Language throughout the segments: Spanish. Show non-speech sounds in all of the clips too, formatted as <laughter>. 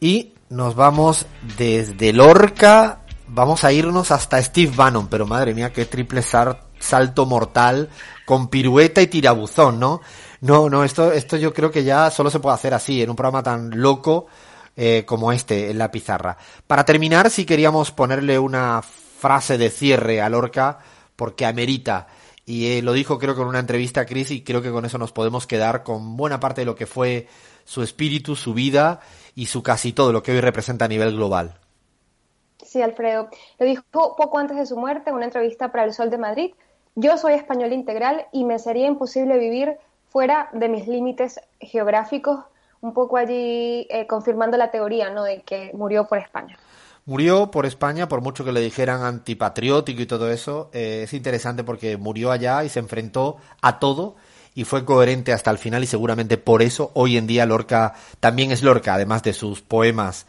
Y nos vamos desde Lorca, vamos a irnos hasta Steve Bannon, pero madre mía, qué triple salto mortal con pirueta y tirabuzón, ¿no? No, no, esto, esto yo creo que ya solo se puede hacer así, en un programa tan loco eh, como este, en la pizarra. Para terminar, si queríamos ponerle una frase de cierre a Lorca, porque amerita. Y eh, lo dijo creo que en una entrevista a Chris y creo que con eso nos podemos quedar con buena parte de lo que fue su espíritu, su vida y su casi todo lo que hoy representa a nivel global. Sí, Alfredo. Lo dijo poco antes de su muerte en una entrevista para El Sol de Madrid. Yo soy español integral y me sería imposible vivir fuera de mis límites geográficos, un poco allí eh, confirmando la teoría ¿no? de que murió por España. Murió por España, por mucho que le dijeran antipatriótico y todo eso, eh, es interesante porque murió allá y se enfrentó a todo y fue coherente hasta el final y seguramente por eso hoy en día Lorca también es Lorca, además de sus poemas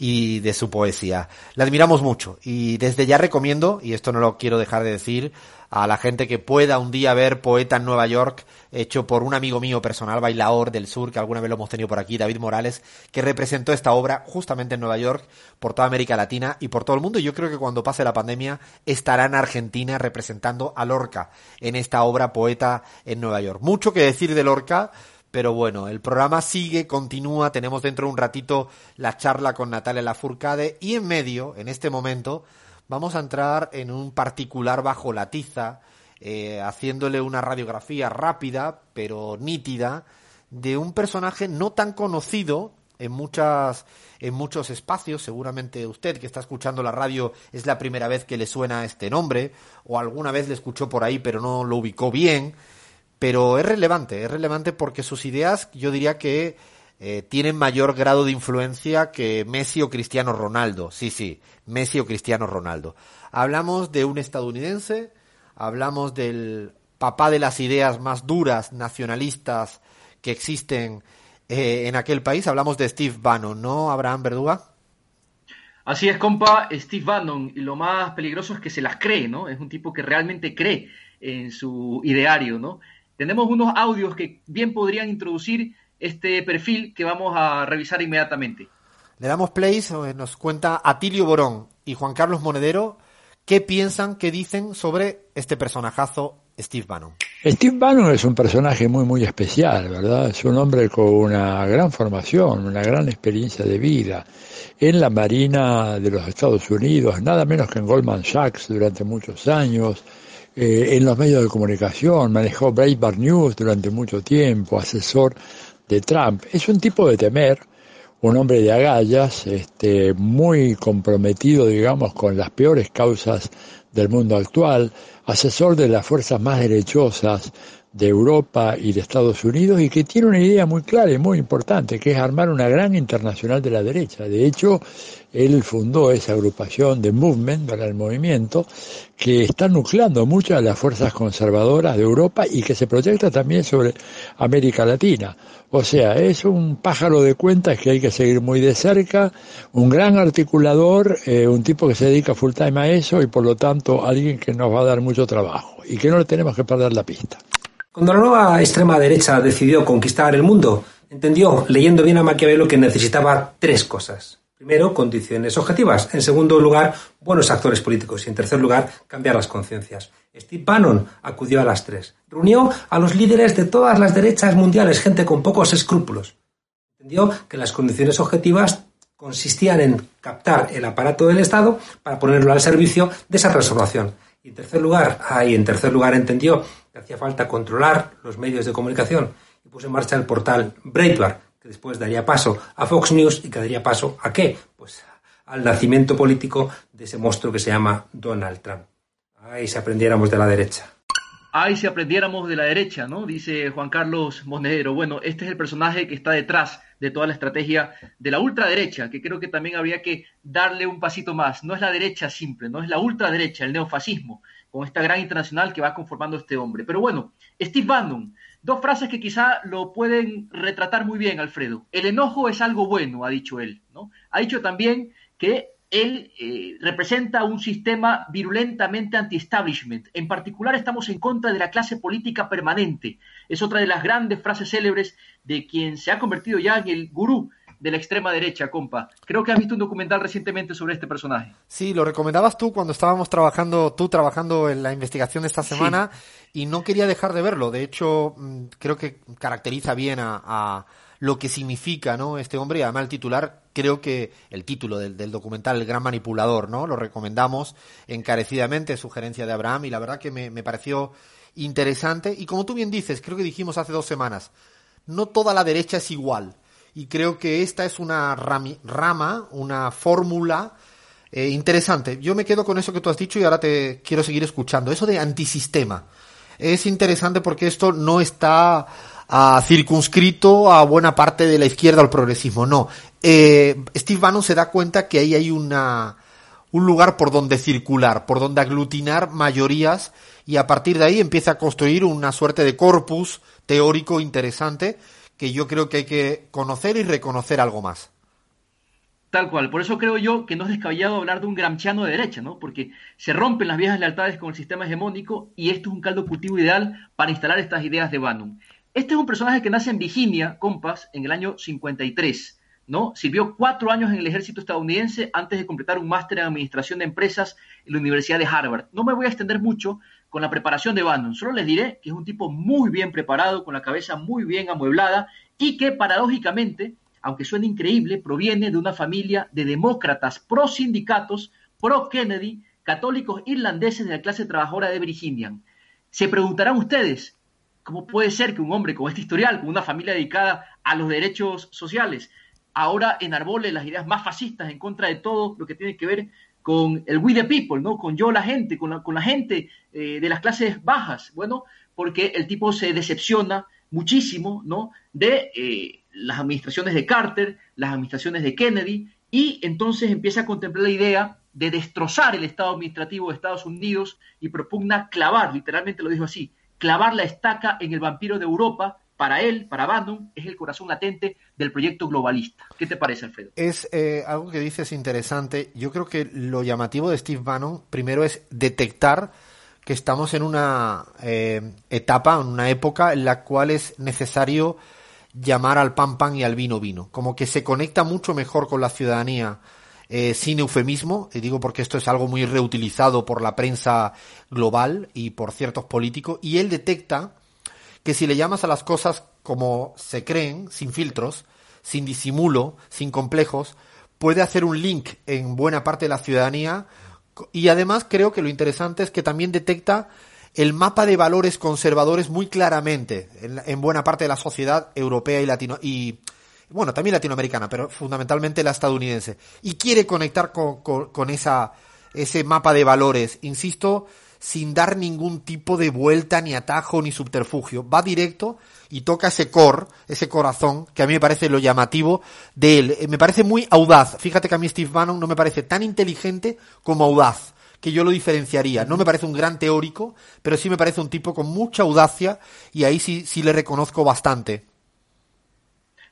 y de su poesía. La admiramos mucho y desde ya recomiendo, y esto no lo quiero dejar de decir, a la gente que pueda un día ver Poeta en Nueva York, hecho por un amigo mío personal, bailador del sur, que alguna vez lo hemos tenido por aquí, David Morales, que representó esta obra justamente en Nueva York, por toda América Latina y por todo el mundo. Y yo creo que cuando pase la pandemia estará en Argentina representando a Lorca en esta obra Poeta en Nueva York. Mucho que decir de Lorca, pero bueno, el programa sigue, continúa, tenemos dentro de un ratito la charla con Natalia Lafourcade y en medio, en este momento, vamos a entrar en un particular bajo la tiza, eh, haciéndole una radiografía rápida, pero nítida, de un personaje no tan conocido en muchas en muchos espacios, seguramente usted que está escuchando la radio es la primera vez que le suena este nombre o alguna vez le escuchó por ahí pero no lo ubicó bien pero es relevante, es relevante porque sus ideas yo diría que eh, tienen mayor grado de influencia que Messi o Cristiano Ronaldo. Sí, sí, Messi o Cristiano Ronaldo. Hablamos de un estadounidense, hablamos del papá de las ideas más duras, nacionalistas que existen eh, en aquel país. Hablamos de Steve Bannon, ¿no, Abraham Verduga? Así es, compa, Steve Bannon. Y lo más peligroso es que se las cree, ¿no? Es un tipo que realmente cree en su ideario, ¿no? Tenemos unos audios que bien podrían introducir este perfil que vamos a revisar inmediatamente. Le damos play, nos cuenta Atilio Borón y Juan Carlos Monedero qué piensan, qué dicen sobre este personajazo Steve Bannon. Steve Bannon es un personaje muy, muy especial, ¿verdad? Es un hombre con una gran formación, una gran experiencia de vida en la Marina de los Estados Unidos, nada menos que en Goldman Sachs durante muchos años, eh, en los medios de comunicación, manejó Breitbart News durante mucho tiempo, asesor de Trump. Es un tipo de temer, un hombre de agallas, este, muy comprometido, digamos, con las peores causas del mundo actual, asesor de las fuerzas más derechosas de Europa y de Estados Unidos y que tiene una idea muy clara y muy importante, que es armar una gran internacional de la derecha. De hecho, él fundó esa agrupación de Movement, para el movimiento, que está nucleando muchas de las fuerzas conservadoras de Europa y que se proyecta también sobre América Latina. O sea, es un pájaro de cuentas que hay que seguir muy de cerca, un gran articulador, eh, un tipo que se dedica full time a eso y por lo tanto alguien que nos va a dar mucho trabajo y que no le tenemos que perder la pista. Cuando la nueva extrema derecha decidió conquistar el mundo, entendió, leyendo bien a Maquiavelo, que necesitaba tres cosas. Primero, condiciones objetivas. En segundo lugar, buenos actores políticos. Y en tercer lugar, cambiar las conciencias. Steve Bannon acudió a las tres. Reunió a los líderes de todas las derechas mundiales, gente con pocos escrúpulos. Entendió que las condiciones objetivas consistían en captar el aparato del Estado para ponerlo al servicio de esa transformación. Y en tercer lugar, ahí en tercer lugar entendió que hacía falta controlar los medios de comunicación y puso en marcha el portal Breitbart, que después daría paso a Fox News y que daría paso a qué? Pues al nacimiento político de ese monstruo que se llama Donald Trump. Ahí si aprendiéramos de la derecha. Ay, si aprendiéramos de la derecha, ¿no? Dice Juan Carlos Monedero. Bueno, este es el personaje que está detrás de toda la estrategia de la ultraderecha, que creo que también habría que darle un pasito más. No es la derecha simple, no es la ultraderecha, el neofascismo, con esta gran internacional que va conformando este hombre. Pero bueno, Steve Bannon, dos frases que quizá lo pueden retratar muy bien, Alfredo. El enojo es algo bueno, ha dicho él, ¿no? Ha dicho también que él eh, representa un sistema virulentamente anti-establishment. En particular, estamos en contra de la clase política permanente. Es otra de las grandes frases célebres de quien se ha convertido ya en el gurú de la extrema derecha, compa. Creo que has visto un documental recientemente sobre este personaje. Sí, lo recomendabas tú cuando estábamos trabajando, tú trabajando en la investigación de esta semana, y no quería dejar de verlo. De hecho, mm, creo que caracteriza bien a lo que significa ¿no? este hombre y además el titular, creo que el título del, documental, El Gran Manipulador, ¿no? Lo recomendamos encarecidamente, sugerencia de Abraham, y la verdad que me, pareció interesante. Y como tú bien dices, creo que dijimos hace dos semanas, no toda la derecha es igual. Y creo que esta es una rama, una fórmula eh, interesante. Yo me quedo con eso que tú has dicho y ahora te quiero seguir escuchando. Eso de antisistema. Es interesante porque esto no está a circunscrito a buena parte de la izquierda al progresismo. No. Eh, Steve Bannon se da cuenta que ahí hay una, un lugar por donde circular, por donde aglutinar mayorías y a partir de ahí empieza a construir una suerte de corpus teórico interesante que yo creo que hay que conocer y reconocer algo más. Tal cual, por eso creo yo que no es descabellado hablar de un gramsciano de derecha, ¿no? Porque se rompen las viejas lealtades con el sistema hegemónico y esto es un caldo cultivo ideal para instalar estas ideas de Bannon. Este es un personaje que nace en Virginia, compas, en el año 53. ¿no? Sirvió cuatro años en el ejército estadounidense antes de completar un máster en administración de empresas en la Universidad de Harvard. No me voy a extender mucho con la preparación de Bannon, solo les diré que es un tipo muy bien preparado, con la cabeza muy bien amueblada y que paradójicamente, aunque suene increíble, proviene de una familia de demócratas pro sindicatos, pro Kennedy, católicos irlandeses de la clase trabajadora de Virginia. Se preguntarán ustedes, ¿Cómo puede ser que un hombre con este historial, con una familia dedicada a los derechos sociales, ahora enarbole las ideas más fascistas en contra de todo lo que tiene que ver con el we the people, ¿no? Con yo la gente, con la, con la gente eh, de las clases bajas. Bueno, porque el tipo se decepciona muchísimo, ¿no? De eh, las administraciones de Carter, las administraciones de Kennedy, y entonces empieza a contemplar la idea de destrozar el Estado administrativo de Estados Unidos y propugna clavar, literalmente lo dijo así, clavar la estaca en el vampiro de Europa, para él, para Bannon, es el corazón latente del proyecto globalista. ¿Qué te parece, Alfredo? Es eh, algo que dices interesante. Yo creo que lo llamativo de Steve Bannon, primero, es detectar que estamos en una eh, etapa, en una época en la cual es necesario llamar al pan pan y al vino vino. Como que se conecta mucho mejor con la ciudadanía eh, sin eufemismo, y digo porque esto es algo muy reutilizado por la prensa global y por ciertos políticos, y él detecta que si le llamas a las cosas como se creen, sin filtros, sin disimulo, sin complejos, puede hacer un link en buena parte de la ciudadanía y además creo que lo interesante es que también detecta el mapa de valores conservadores muy claramente en, en buena parte de la sociedad europea y latino y bueno, también latinoamericana, pero fundamentalmente la estadounidense, y quiere conectar con, con, esa, ese mapa de valores, insisto, sin dar ningún tipo de vuelta, ni atajo, ni subterfugio. Va directo y toca ese core, ese corazón, que a mí me parece lo llamativo de él. Eh, me parece muy audaz. Fíjate que a mí Steve Bannon no me parece tan inteligente como audaz, que yo lo diferenciaría. No me parece un gran teórico, pero sí me parece un tipo con mucha audacia y ahí sí, sí le reconozco bastante.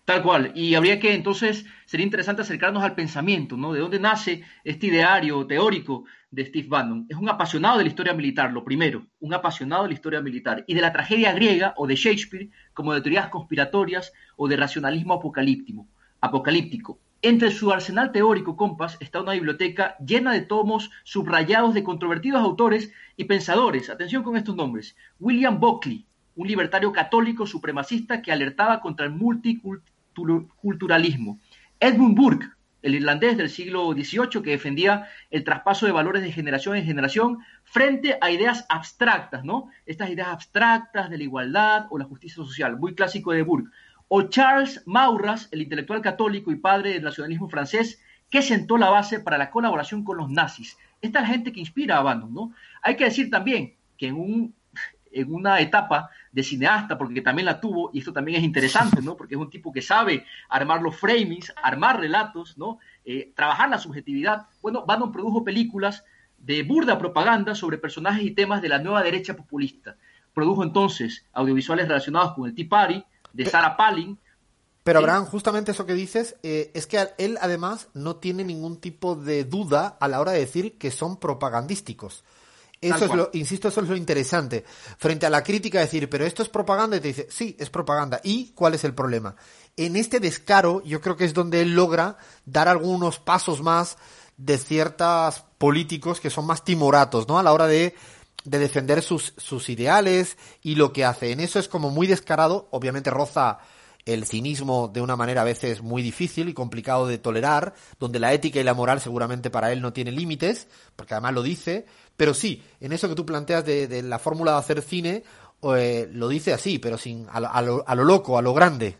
Tal cual. Y habría que entonces, sería interesante acercarnos al pensamiento, ¿no? ¿De dónde nace este ideario teórico de Steve Bannon? Es un apasionado de la historia militar, lo primero, un apasionado de la historia militar. Y de la tragedia griega o de Shakespeare, como de teorías conspiratorias o de racionalismo apocalíptico. apocalíptico. Entre su arsenal teórico, compas, está una biblioteca llena de tomos subrayados de controvertidos autores y pensadores. Atención con estos nombres. William Buckley, un libertario católico supremacista que alertaba contra el multiculturalismo culturalismo. Edmund Burke, el irlandés del siglo XVIII que defendía el traspaso de valores de generación en generación frente a ideas abstractas, ¿no? Estas ideas abstractas de la igualdad o la justicia social, muy clásico de Burke. O Charles Maurras, el intelectual católico y padre del nacionalismo francés, que sentó la base para la colaboración con los nazis. Esta es la gente que inspira a Bannon, ¿no? Hay que decir también que en un en una etapa de cineasta, porque también la tuvo, y esto también es interesante, ¿no? Porque es un tipo que sabe armar los framings, armar relatos, ¿no? Eh, trabajar la subjetividad. Bueno, Bannon produjo películas de burda propaganda sobre personajes y temas de la nueva derecha populista. Produjo entonces audiovisuales relacionados con el Tea Party, de Sarah Palin, pero Abraham, justamente eso que dices, eh, es que él además no tiene ningún tipo de duda a la hora de decir que son propagandísticos. Eso es lo, insisto, eso es lo interesante. Frente a la crítica, decir, pero esto es propaganda, y te dice, sí, es propaganda. ¿Y cuál es el problema? En este descaro, yo creo que es donde él logra dar algunos pasos más de ciertos políticos que son más timoratos, ¿no? A la hora de, de defender sus, sus ideales y lo que hace. En eso es como muy descarado, obviamente roza el cinismo de una manera a veces muy difícil y complicado de tolerar, donde la ética y la moral seguramente para él no tiene límites, porque además lo dice, pero sí, en eso que tú planteas de, la fórmula de hacer cine, eh, lo dice así, pero sin a lo, a, lo, loco, a lo grande.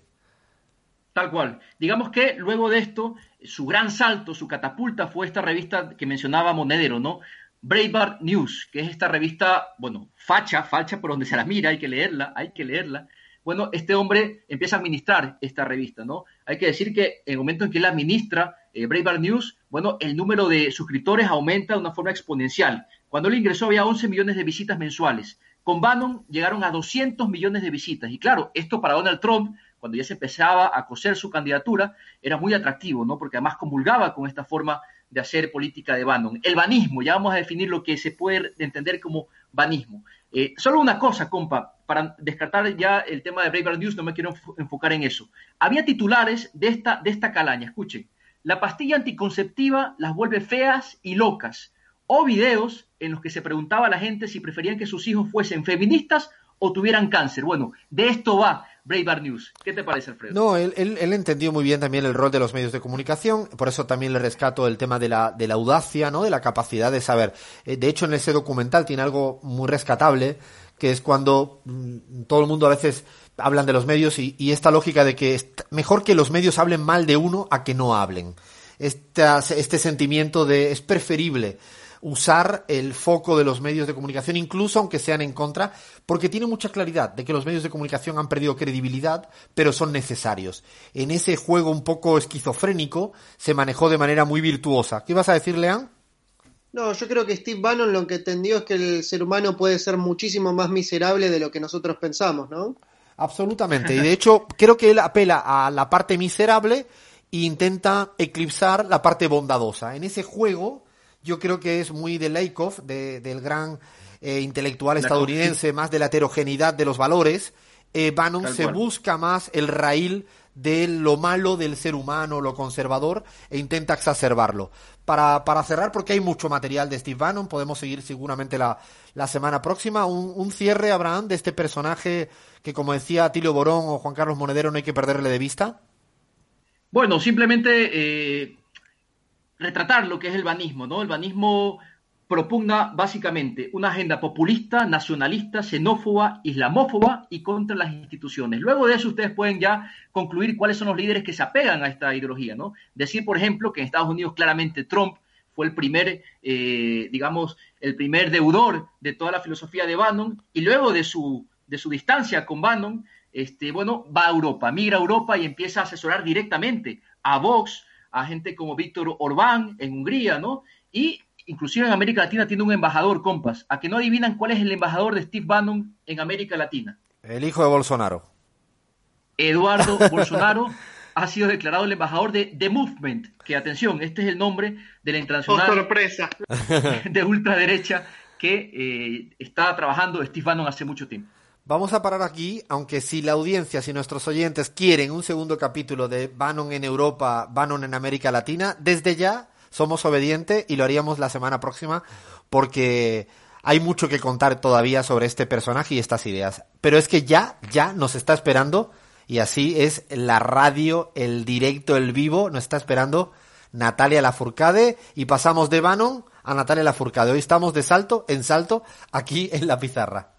Tal cual. Digamos que luego de esto, su gran salto, su catapulta fue esta revista que mencionaba Monedero, ¿no? Breitbart News, que es esta revista, bueno, facha, facha por donde se la mira, hay que leerla, hay que leerla, bueno, este hombre empieza a administrar esta revista, ¿no? Hay que decir que en el momento en que él administra eh, Breitbart News, bueno, el número de suscriptores aumenta de una forma exponencial. Cuando él ingresó había 11 millones de visitas mensuales. Con Bannon llegaron a 200 millones de visitas. Y claro, esto para Donald Trump, cuando ya se empezaba a coser su candidatura, era muy atractivo, ¿no? Porque además comulgaba con esta forma de hacer política de Bannon. El banismo, ya vamos a definir lo que se puede entender como banismo. Eh, solo una cosa, compa, para descartar ya el tema de Breitbart News, no me quiero enfocar en eso. Había titulares de esta, de esta calaña, escuchen. La pastilla anticonceptiva las vuelve feas y locas. O videos en los que se preguntaba a la gente si preferían que sus hijos fuesen feministas o tuvieran cáncer. Bueno, de esto va Breitbart News. ¿Qué te parece, Alfredo? No, él, él, entendió muy bien también el rol de los medios de comunicación, por eso también le rescato el tema de la, de la audacia, ¿no? De la capacidad de saber. Eh, de hecho, en ese documental tiene algo muy rescatable, que es cuando mm, todo el mundo a veces hablan de los medios y, esta lógica de que es mejor que los medios hablen mal de uno a que no hablen. este sentimiento de es preferible usar el foco de los medios de comunicación, incluso aunque sean en contra, porque tiene mucha claridad de que los medios de comunicación han perdido credibilidad, pero son necesarios. En ese juego un poco esquizofrénico se manejó de manera muy virtuosa. ¿Qué vas a decir, Leán? No, yo creo que Steve Bannon lo que entendió es que el ser humano puede ser muchísimo más miserable de lo que nosotros pensamos, ¿no? Absolutamente. Y de hecho, creo que él apela a la parte miserable e intenta eclipsar la parte bondadosa. En ese juego yo creo que es muy de Lakoff, del gran eh, intelectual estadounidense, más de la heterogeneidad de los valores. Eh, Bannon se busca más el raíl de lo malo del ser humano, lo conservador, e intenta exacerbarlo. Para, para cerrar, porque hay mucho material de Steve Bannon, podemos seguir seguramente la, la semana próxima. Un, un, cierre, Abraham, de este personaje que, como decía Tilio Borón o Juan Carlos Monedero, no hay que perderle de vista. Bueno, simplemente eh, retratar lo que es el banismo, ¿no? El banismo propugna básicamente una agenda populista, nacionalista, xenófoba, islamófoba y contra las instituciones. Luego de eso ustedes pueden ya concluir cuáles son los líderes que se apegan a esta ideología, ¿no? Decir, por ejemplo, que en Estados Unidos claramente Trump fue el primer, eh, digamos, el primer deudor de toda la filosofía de Bannon y luego de su, de su distancia con Bannon, este, bueno, va a Europa, migra a Europa y empieza a asesorar directamente a Vox, a gente como Víctor Orbán en Hungría, ¿no? Y inclusive en América Latina tiene un embajador, compas. A que no adivinan cuál es el embajador de Steve Bannon en América Latina. El hijo de Bolsonaro. Eduardo <laughs> Bolsonaro ha sido declarado el embajador de The Movement, que atención, este es el nombre de la internacional oh, sorpresa. <laughs> de ultraderecha que eh, está trabajando Steve Bannon hace mucho tiempo. Vamos a parar aquí, aunque si la audiencia, si nuestros oyentes quieren un segundo capítulo de Bannon en Europa, Bannon en América Latina, desde ya somos obedientes y lo haríamos la semana próxima porque hay mucho que contar todavía sobre este personaje y estas ideas. Pero es que ya, ya nos está esperando y así es la radio, el directo, el vivo, nos está esperando Natalia Lafourcade y pasamos de Bannon a Natalia Lafourcade. Hoy estamos de salto en salto aquí en la pizarra.